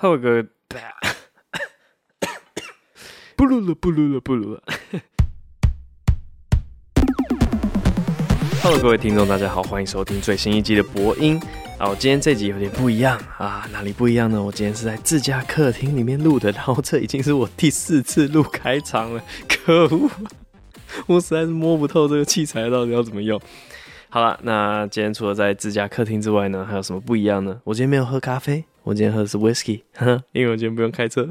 还有个，不录了，不录了，不录了。Hello，各位听众，大家好，欢迎收听最新一集的播音。啊，我今天这集有点不一样啊，哪里不一样呢？我今天是在自家客厅里面录的，然后这已经是我第四次录开场了，可恶！我实在是摸不透这个器材到底要怎么用。好了，那今天除了在自家客厅之外呢，还有什么不一样呢？我今天没有喝咖啡。我今天喝的是 whisky，因为我今天不用开车，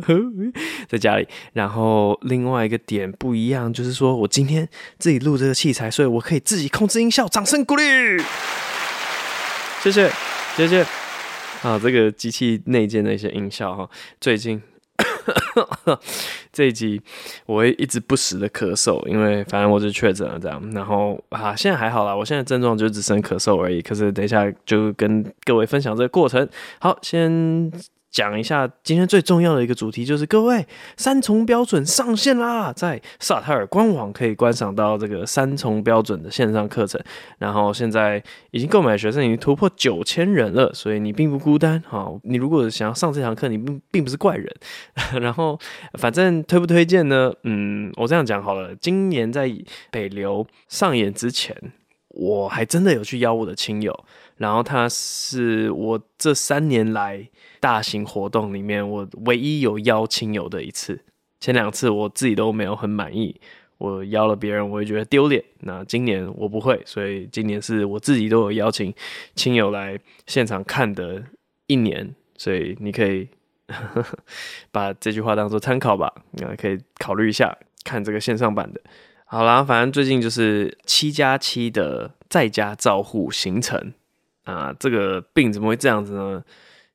在家里。然后另外一个点不一样，就是说我今天自己录这个器材，所以我可以自己控制音效，掌声鼓励。谢谢，谢谢。啊，这个机器内建的一些音效哈，最近。这一集我会一直不时的咳嗽，因为反正我是确诊了这样。然后啊，现在还好啦，我现在症状就只剩咳嗽而已。可是等一下就跟各位分享这个过程。好，先。讲一下今天最重要的一个主题，就是各位三重标准上线啦，在萨泰尔官网可以观赏到这个三重标准的线上课程。然后现在已经购买的学生已经突破九千人了，所以你并不孤单。哈，你如果想要上这堂课，你并并不是怪人。然后反正推不推荐呢？嗯，我这样讲好了。今年在北流上演之前，我还真的有去邀我的亲友。然后他是我这三年来大型活动里面我唯一有邀亲友的一次，前两次我自己都没有很满意，我邀了别人我也觉得丢脸。那今年我不会，所以今年是我自己都有邀请亲友来现场看的一年，所以你可以 把这句话当做参考吧，那可以考虑一下看这个线上版的。好啦，反正最近就是七加七的在家照护行程。啊，这个病怎么会这样子呢？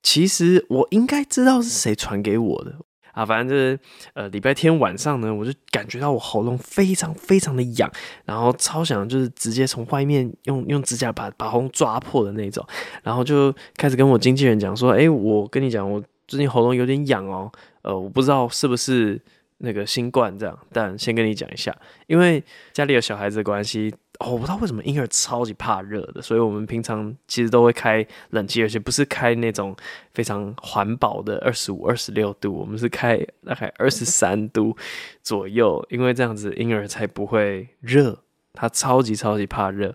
其实我应该知道是谁传给我的啊。反正就是呃，礼拜天晚上呢，我就感觉到我喉咙非常非常的痒，然后超想就是直接从外面用用指甲把把喉咙抓破的那种，然后就开始跟我经纪人讲说，哎，我跟你讲，我最近喉咙有点痒哦，呃，我不知道是不是那个新冠这样，但先跟你讲一下，因为家里有小孩子的关系。我不知道为什么婴儿超级怕热的，所以我们平常其实都会开冷气，而且不是开那种非常环保的二十五、二十六度，我们是开大概二十三度左右，因为这样子婴儿才不会热，他超级超级怕热。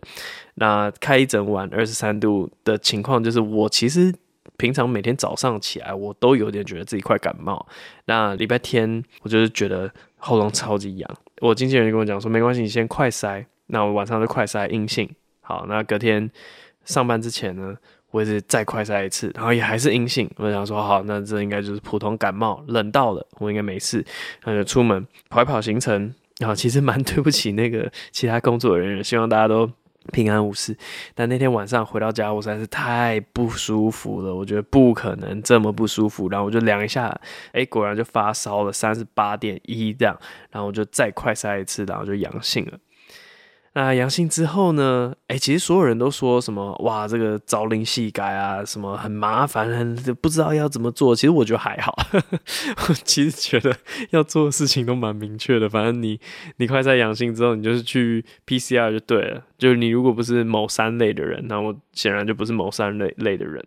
那开一整晚二十三度的情况，就是我其实平常每天早上起来，我都有点觉得自己快感冒。那礼拜天我就是觉得喉咙超级痒，我经纪人跟我讲说，没关系，你先快筛。那我晚上就快筛阴性，好，那隔天上班之前呢，我也是再快筛一次，然后也还是阴性。我想说，好，那这应该就是普通感冒，冷到了，我应该没事，那就出门跑一跑行程。然后其实蛮 对不起那个其他工作人员，希望大家都平安无事。但那天晚上回到家，我实在是太不舒服了，我觉得不可能这么不舒服。然后我就量一下，哎、果然就发烧了三十八点一这样，然后我就再快筛一次，然后就阳性了。那阳性之后呢？哎、其实所有人都说什么哇，这个朝令夕改啊，什么很麻烦，很不知道要怎么做。其实我觉得还好，我其实觉得要做的事情都蛮明确的。反正你你快在阳性之后，你就是去 PCR 就对了。就是你如果不是某三类的人，那我显然就不是某三类类的人。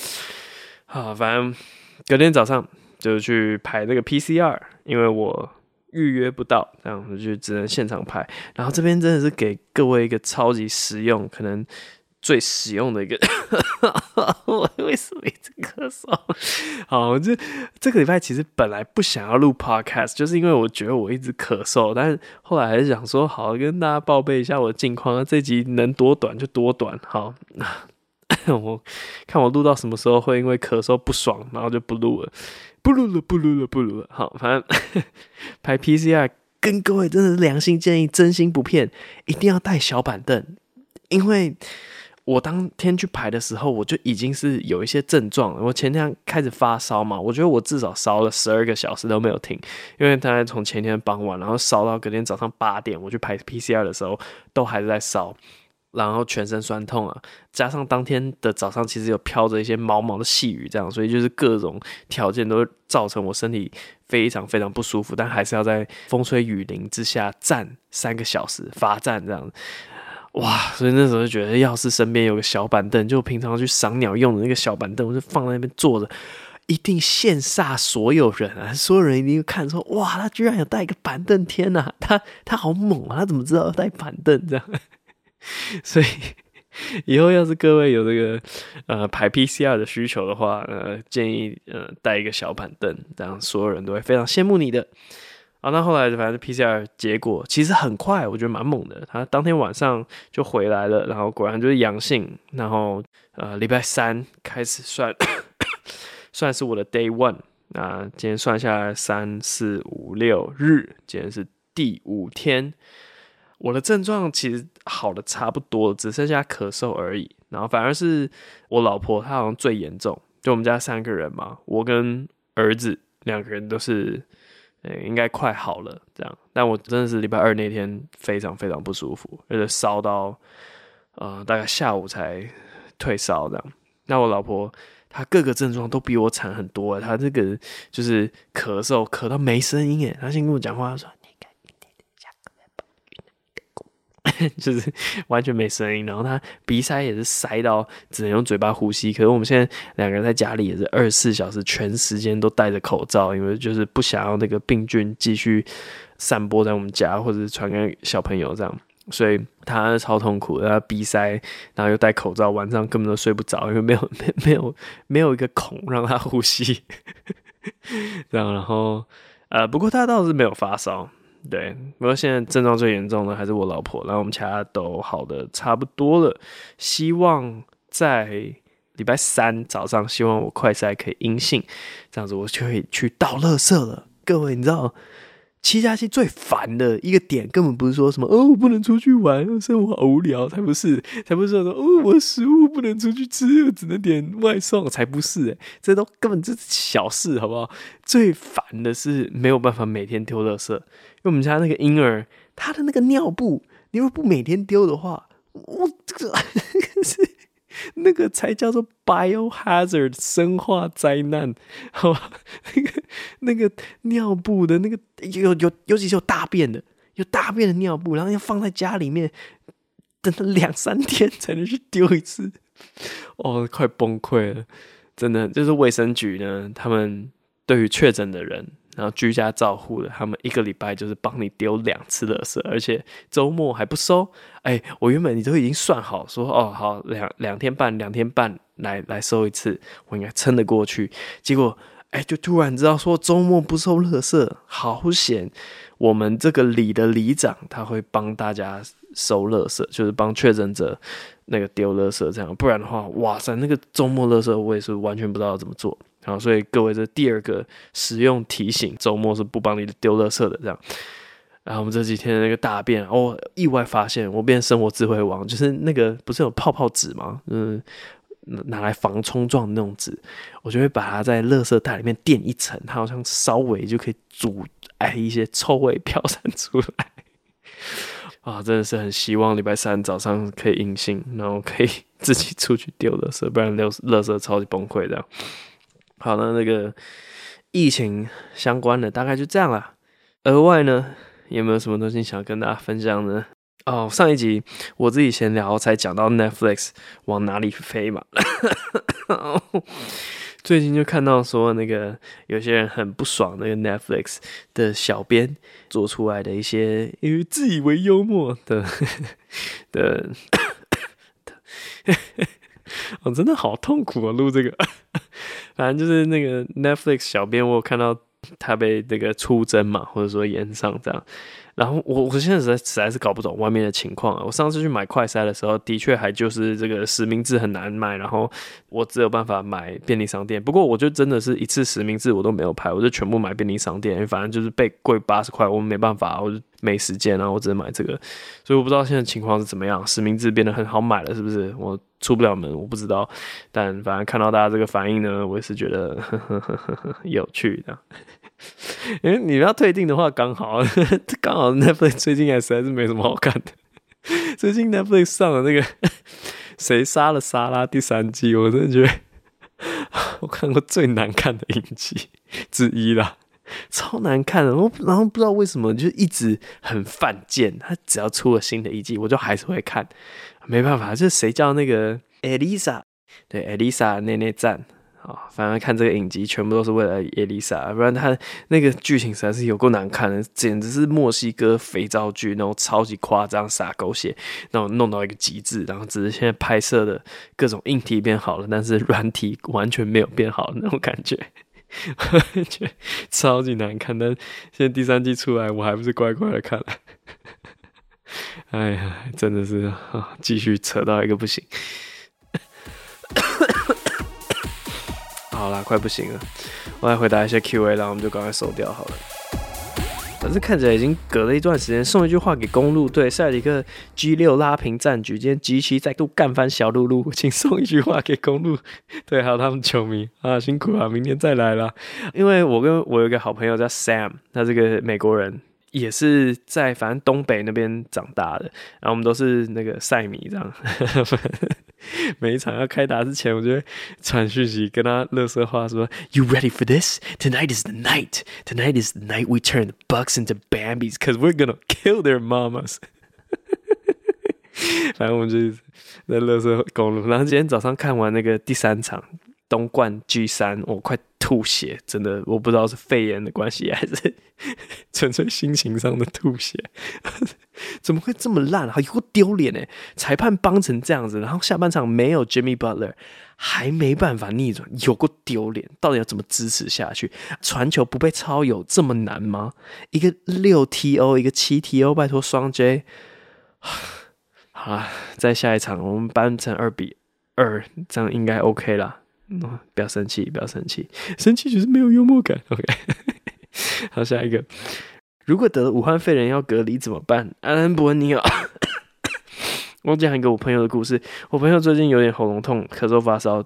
好，反正隔天早上就去排那个 PCR，因为我。预约不到，这样子就只能现场拍。然后这边真的是给各位一个超级实用，可能最实用的一个。我为什么一直咳嗽？好，这这个礼拜其实本来不想要录 podcast，就是因为我觉得我一直咳嗽。但是后来还是想说，好，跟大家报备一下我的近况。这集能多短就多短。好，我看我录到什么时候会因为咳嗽不爽，然后就不录了。不录了，不录了，不录了。好，反正 排 PCR 跟各位真的是良心建议，真心不骗，一定要带小板凳。因为我当天去排的时候，我就已经是有一些症状了。我前天开始发烧嘛，我觉得我至少烧了十二个小时都没有停，因为大概从前天傍晚，然后烧到隔天早上八点，我去排 PCR 的时候，都还是在烧。然后全身酸痛啊，加上当天的早上其实有飘着一些毛毛的细雨，这样，所以就是各种条件都造成我身体非常非常不舒服，但还是要在风吹雨淋之下站三个小时罚站这样，哇！所以那时候就觉得，要是身边有个小板凳，就平常去赏鸟用的那个小板凳，我就放在那边坐着，一定羡煞所有人啊！所有人一定看说，哇，他居然有带一个板凳，天哪，他他好猛啊！他怎么知道要带板凳这样？所以以后要是各位有这个呃排 PCR 的需求的话，呃，建议呃带一个小板凳，这样所有人都会非常羡慕你的。啊，那后来反正 PCR 结果其实很快，我觉得蛮猛的。他当天晚上就回来了，然后果然就是阳性。然后呃，礼拜三开始算，算是我的 Day One。那今天算下来三四五六日，今天是第五天。我的症状其实好的差不多，只剩下咳嗽而已。然后反而是我老婆，她好像最严重。就我们家三个人嘛，我跟儿子两个人都是。诶，应该快好了，这样。但我真的是礼拜二那天非常非常不舒服，而且烧到呃大概下午才退烧这样。那我老婆她各个症状都比我惨很多，她这个就是咳嗽咳到没声音诶，她先跟我讲话说。就是完全没声音，然后他鼻塞也是塞到只能用嘴巴呼吸。可是我们现在两个人在家里也是二十四小时全时间都戴着口罩，因为就是不想要那个病菌继续散播在我们家，或者传给小朋友这样。所以他超痛苦的，他鼻塞，然后又戴口罩，晚上根本都睡不着，因为没有没 没有没有一个孔让他呼吸。这样，然后呃，不过他倒是没有发烧。对，不过现在症状最严重的还是我老婆，然后我们其他都好的差不多了。希望在礼拜三早上，希望我快筛可以阴性，这样子我就可以去倒垃圾了。各位，你知道？七加七最烦的一个点，根本不是说什么哦，我不能出去玩，生活好无聊，才不是，才不是说哦，我食物不能出去吃，我只能点外送，才不是，这都根本就是小事，好不好？最烦的是没有办法每天丢垃圾，因为我们家那个婴儿，他的那个尿布，你如果不每天丢的话，我这个 是。那个才叫做 biohazard 生化灾难，好吧？那个那个尿布的那个有有尤其是有大便的，有大便的尿布，然后要放在家里面，等了两三天才能去丢一次，哦，快崩溃了！真的，就是卫生局呢，他们对于确诊的人。然后居家照护的，他们一个礼拜就是帮你丢两次垃圾，而且周末还不收。哎，我原本你都已经算好说，哦，好，两两天半，两天半来来收一次，我应该撑得过去。结果，哎，就突然知道说周末不收垃圾，好险！我们这个里的里长他会帮大家收垃圾，就是帮确诊者那个丢垃圾这样。不然的话，哇塞，那个周末垃圾我也是完全不知道怎么做。好，所以各位这第二个使用提醒，周末是不帮你丢垃圾的这样。然后我们这几天的那个大便，哦，意外发现我变生活智慧王，就是那个不是有泡泡纸吗？嗯，拿来防冲撞的那种纸，我就会把它在垃圾袋里面垫一层，它好像稍微就可以阻碍一些臭味飘散出来。啊，真的是很希望礼拜三早上可以阴性，然后可以 自己出去丢垃圾，不然丢垃圾超级崩溃这样。好的，那个疫情相关的大概就这样啦。额外呢，有没有什么东西想跟大家分享呢？哦，上一集我自己闲聊才讲到 Netflix 往哪里飞嘛。最近就看到说，那个有些人很不爽，那个 Netflix 的小编做出来的一些因为自以为幽默的的。我、真的好痛苦啊！录这个，反正就是那个 Netflix 小编，我有看到他被那个出征嘛，或者说延上这样。然后我我现在实在实在是搞不懂外面的情况啊。我上次去买快筛的时候，的确还就是这个实名制很难买，然后我只有办法买便利商店。不过我就真的是一次实名制我都没有排，我就全部买便利商店，反正就是被贵八十块，我没办法，我就没时间啊，我只能买这个。所以我不知道现在情况是怎么样，实名制变得很好买了，是不是？我出不了门，我不知道。但反正看到大家这个反应呢，我也是觉得 呵呵呵呵有趣的。因为你要退订的话，刚好 刚好 Netflix 最近还实在是没什么好看的。最近 Netflix 上了那个《谁杀了莎拉》第三季，我真的觉得我看过最难看的影集之一啦，超难看的。我然后不知道为什么就一直很犯贱，他只要出了新的一季，我就还是会看。没办法，就是谁叫那个 Elisa 对 Elisa 内内赞。啊，反正看这个影集全部都是为了叶丽莎，不然他那个剧情实在是有够难看的，简直是墨西哥肥皂剧那种超级夸张、洒狗血，那种弄到一个极致。然后只是现在拍摄的各种硬体变好了，但是软体完全没有变好的那种感觉，觉超级难看。但现在第三季出来，我还不是乖乖的看了。哎呀，真的是啊，继续扯到一个不行。好啦，快不行了，我来回答一下 Q&A，然后我们就赶快收掉好了。反正看起来已经隔了一段时间，送一句话给公路队，赛里克 G 六拉平战局，今天 G 七再度干翻小露露，请送一句话给公路队，还有他们球迷啊，辛苦啊，明天再来啦。因为我跟我有一个好朋友叫 Sam，他是个美国人。也是在反正东北那边长大的，然后我们都是那个赛迷这样。每一场要开打之前，我就会传讯息跟他乐色话说：“You ready for this? Tonight is the night. Tonight is the night we turn the Bucks into Bambies, cause we're gonna kill their mamas。”反正我们就在乐色公路。然后今天早上看完那个第三场东冠 G 三，我快。吐血，真的我不知道是肺炎的关系还是纯粹心情上的吐血，怎么会这么烂好？有够丢脸哎！裁判帮成这样子，然后下半场没有 Jimmy Butler，还没办法逆转，有够丢脸！到底要怎么支持下去？传球不被抄有这么难吗？一个六 TO，一个七 TO，拜托双 J。好了，再下一场我们扳成二比二，这样应该 OK 啦。嗯，不要生气，不要生气，生气就是没有幽默感。OK，好，下一个，如果得了武汉肺炎要隔离怎么办？安安伯尼尔，我讲一个我朋友的故事。我朋友最近有点喉咙痛、咳嗽、发烧，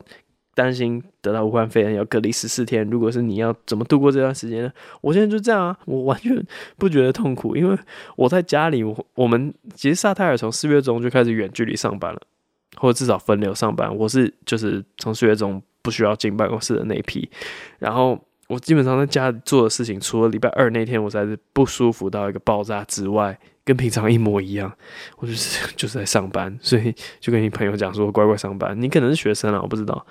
担心得到武汉肺炎要隔离十四天。如果是你要怎么度过这段时间呢？我现在就这样啊，我完全不觉得痛苦，因为我在家里，我我们其实萨泰尔从四月中就开始远距离上班了，或者至少分流上班。我是就是从四月中。不需要进办公室的那一批，然后我基本上在家里做的事情，除了礼拜二那天我才是不舒服到一个爆炸之外，跟平常一模一样。我就是 就是在上班，所以就跟你朋友讲说乖乖上班。你可能是学生啊，我不知道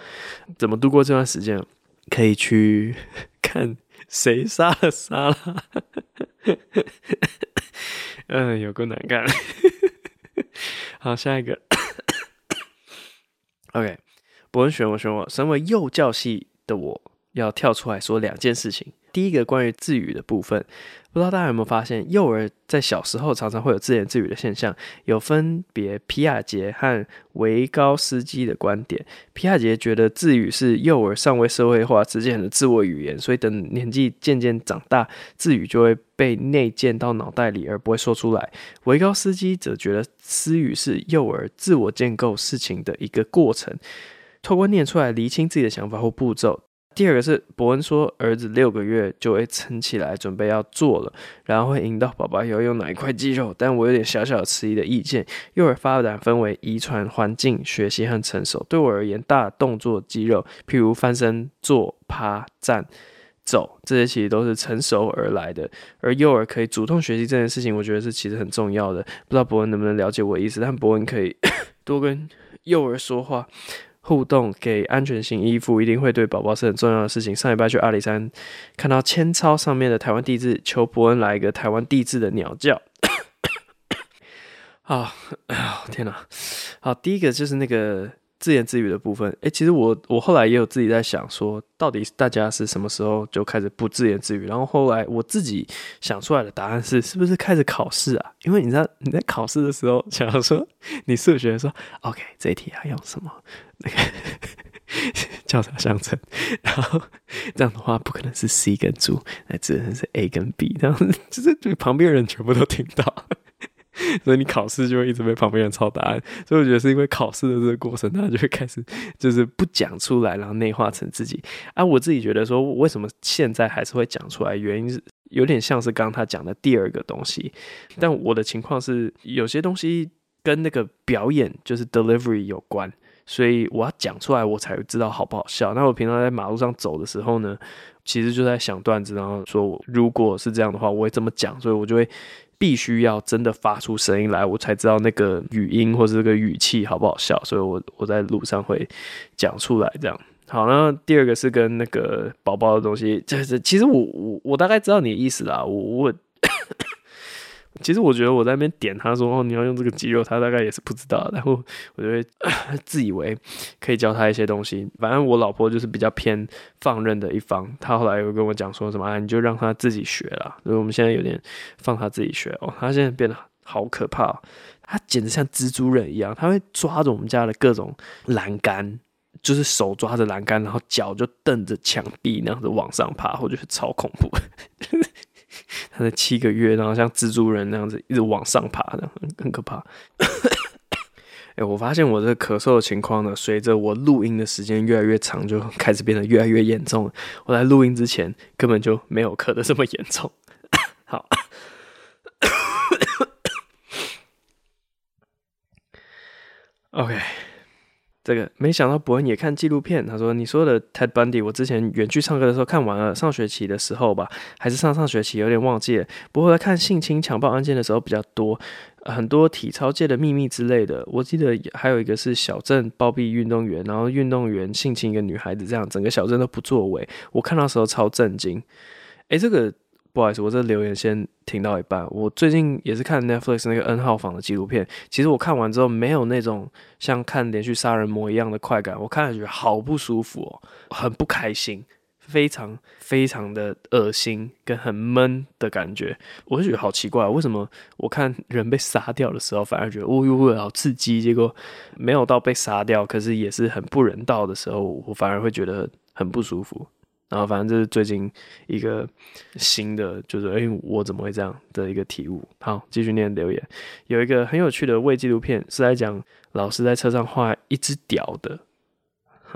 怎么度过这段时间，可以去 看谁杀了莎拉。嗯，有够难干。好，下一个。OK。博恩选我选我，身为幼教系的我要跳出来说两件事情。第一个关于自语的部分，不知道大家有没有发现，幼儿在小时候常常会有自言自语的现象。有分别皮亚杰和维高斯基的观点。皮亚杰觉得自语是幼儿尚未社会化之前的自我语言，所以等年纪渐渐长大，自语就会被内建到脑袋里而不会说出来。维高斯基则觉得私语是幼儿自我建构事情的一个过程。透过念出来厘清自己的想法或步骤。第二个是伯恩说，儿子六个月就会撑起来，准备要做了，然后会引导宝宝要用哪一块肌肉。但我有点小小迟疑的意见。幼儿发展分为遗传、环境、学习和成熟。对我而言，大动作肌肉，譬如翻身、坐、趴、站、走，这些其实都是成熟而来的。而幼儿可以主动学习这件事情，我觉得是其实很重要的。不知道伯恩能不能了解我的意思？但伯恩可以多跟幼儿说话。互动给安全性衣服，一定会对宝宝是很重要的事情。上礼拜去阿里山，看到铅钞上面的台湾地质，求伯恩来一个台湾地质的鸟叫。好，哎 呀，天哪！好，第一个就是那个。自言自语的部分，诶，其实我我后来也有自己在想说，到底大家是什么时候就开始不自言自语？然后后来我自己想出来的答案是，是不是开始考试啊？因为你知道你在考试的时候，想要说你数学说，OK，这一题要用什么那个交叉相乘，然后这样的话不可能是 C 跟猪，那只能是 A 跟 B，这样就是对旁边人全部都听到。所以你考试就会一直被旁边人抄答案，所以我觉得是因为考试的这个过程，他就会开始就是不讲出来，然后内化成自己。啊，我自己觉得说，为什么现在还是会讲出来？原因是有点像是刚刚他讲的第二个东西。但我的情况是，有些东西跟那个表演就是 delivery 有关，所以我要讲出来，我才知道好不好笑。那我平常在马路上走的时候呢，其实就在想段子，然后说如果是这样的话，我会这么讲，所以我就会。必须要真的发出声音来，我才知道那个语音或者这个语气好不好笑，所以我我在路上会讲出来这样。好，那第二个是跟那个宝宝的东西，就是其实我我我大概知道你的意思啦。我我其实我觉得我在那边点他说哦，你要用这个肌肉，他大概也是不知道。然后我就会 自以为可以教他一些东西。反正我老婆就是比较偏放任的一方，她后来又跟我讲说什么啊，你就让他自己学啦。所以我们现在有点放他自己学哦。他现在变得好可怕哦，他简直像蜘蛛人一样，他会抓着我们家的各种栏杆。就是手抓着栏杆，然后脚就瞪着墙壁那样子往上爬，我觉得超恐怖。他的七个月，然后像蜘蛛人那样子一直往上爬，很很可怕。哎、我发现我这咳嗽的情况呢，随着我录音的时间越来越长，就开始变得越来越严重了。我在录音之前根本就没有咳得这么严重。好，OK。这个没想到博恩也看纪录片。他说：“你说的 Ted Bundy，我之前远去唱歌的时候看完了，上学期的时候吧，还是上上学期，有点忘记了。不过在看性侵强暴案件的时候比较多，很多体操界的秘密之类的。我记得还有一个是小镇包庇运动员，然后运动员性侵一个女孩子，这样整个小镇都不作为。我看到时候超震惊。诶，这个。”不好意思，我这留言先停到一半。我最近也是看 Netflix 那个 N 号房的纪录片，其实我看完之后没有那种像看连续杀人魔一样的快感，我看了觉得好不舒服哦，很不开心，非常非常的恶心跟很闷的感觉。我就觉得好奇怪，为什么我看人被杀掉的时候反而觉得哦哟好刺激，结果没有到被杀掉，可是也是很不人道的时候，我反而会觉得很不舒服。然后反正这是最近一个新的，就是哎、我怎么会这样的一个体悟。好，继续念留言。有一个很有趣的未纪录片，是在讲老师在车上画一只屌的。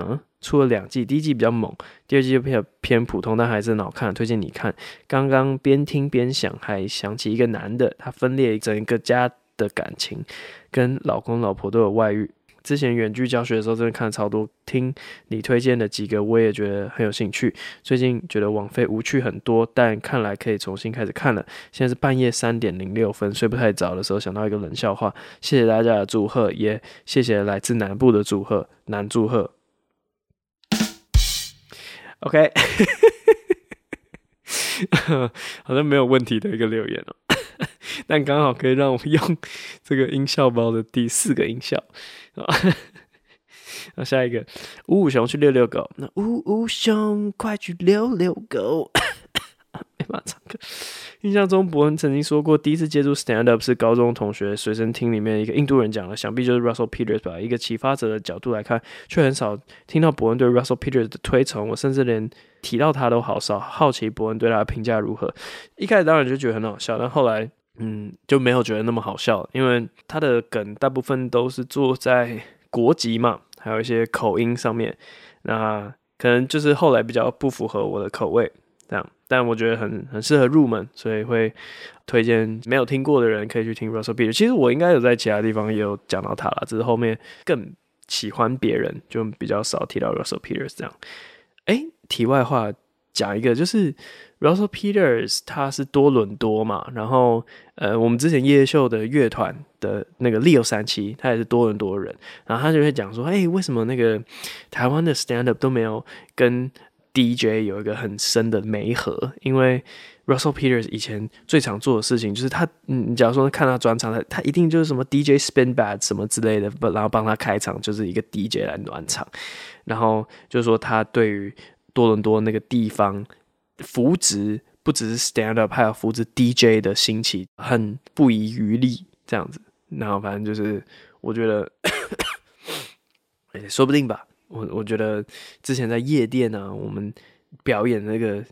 嗯，出了两季，第一季比较猛，第二季就比较偏普通，但还是很好看，推荐你看。刚刚边听边想，还想起一个男的，他分裂整个家的感情，跟老公老婆都有外遇。之前远距教学的时候，真的看了超多。听你推荐的几个，我也觉得很有兴趣。最近觉得网费无趣很多，但看来可以重新开始看了。现在是半夜三点零六分，睡不太早的时候，想到一个冷笑话。谢谢大家的祝贺，也谢谢来自南部的祝贺，南祝贺。OK，好像没有问题的一个留言哦。但刚好可以让我用这个音效包的第四个音效啊。那下一个，五五熊去遛遛狗。那五五熊快去遛遛狗。没办法唱歌。印象中，伯恩曾经说过，第一次接触 stand up 是高中同学随身听里面一个印度人讲的，想必就是 Russell Peters 吧。一个启发者的角度来看，却很少听到伯恩对 Russell Peters 的推崇。我甚至连提到他都好少。好奇伯恩对他的评价如何？一开始当然就觉得很好笑，但后来。嗯，就没有觉得那么好笑，因为他的梗大部分都是做在国籍嘛，还有一些口音上面，那可能就是后来比较不符合我的口味，这样。但我觉得很很适合入门，所以会推荐没有听过的人可以去听 Russell Peters。其实我应该有在其他地方也有讲到他了，只是后面更喜欢别人，就比较少提到 Russell Peters 这样。哎，题外话讲一个就是。Russell Peters 他是多伦多嘛，然后呃，我们之前夜秀的乐团的那个 Leo 三七，他也是多伦多人，然后他就会讲说，哎、欸，为什么那个台湾的 stand up 都没有跟 DJ 有一个很深的媒合？因为 Russell Peters 以前最常做的事情就是他，嗯，假如说看他专场，他他一定就是什么 DJ spin bad 什么之类的，然后帮他开场就是一个 DJ 来暖场，然后就是说他对于多伦多那个地方。扶植不只是 stand up，还有扶植 DJ 的兴起，很不遗余力这样子。然后反正就是，我觉得，欸，说不定吧。我我觉得之前在夜店，啊，我们表演那个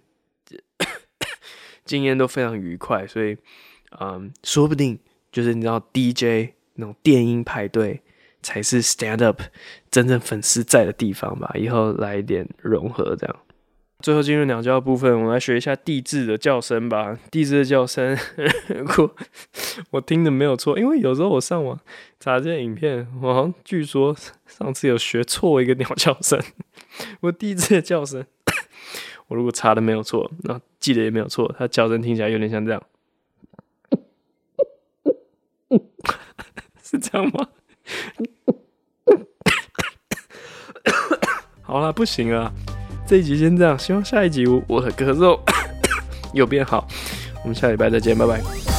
经验都非常愉快，所以，嗯，说不定就是你知道 DJ 那种电音派对才是 stand up 真正粉丝在的地方吧。以后来一点融合这样。最后进入鸟叫的部分，我们来学一下地质的叫声吧。地质的叫声，如果我听的没有错，因为有时候我上网查这些影片，我好像据说上次有学错一个鸟叫声。我地质的叫声，我如果查的没有错，那记得也没有错，它叫声听起来有点像这样，是这样吗？好了，不行了，这一集先这样，希望下一集我我的咳嗽有变好。我们下礼拜再见，拜拜。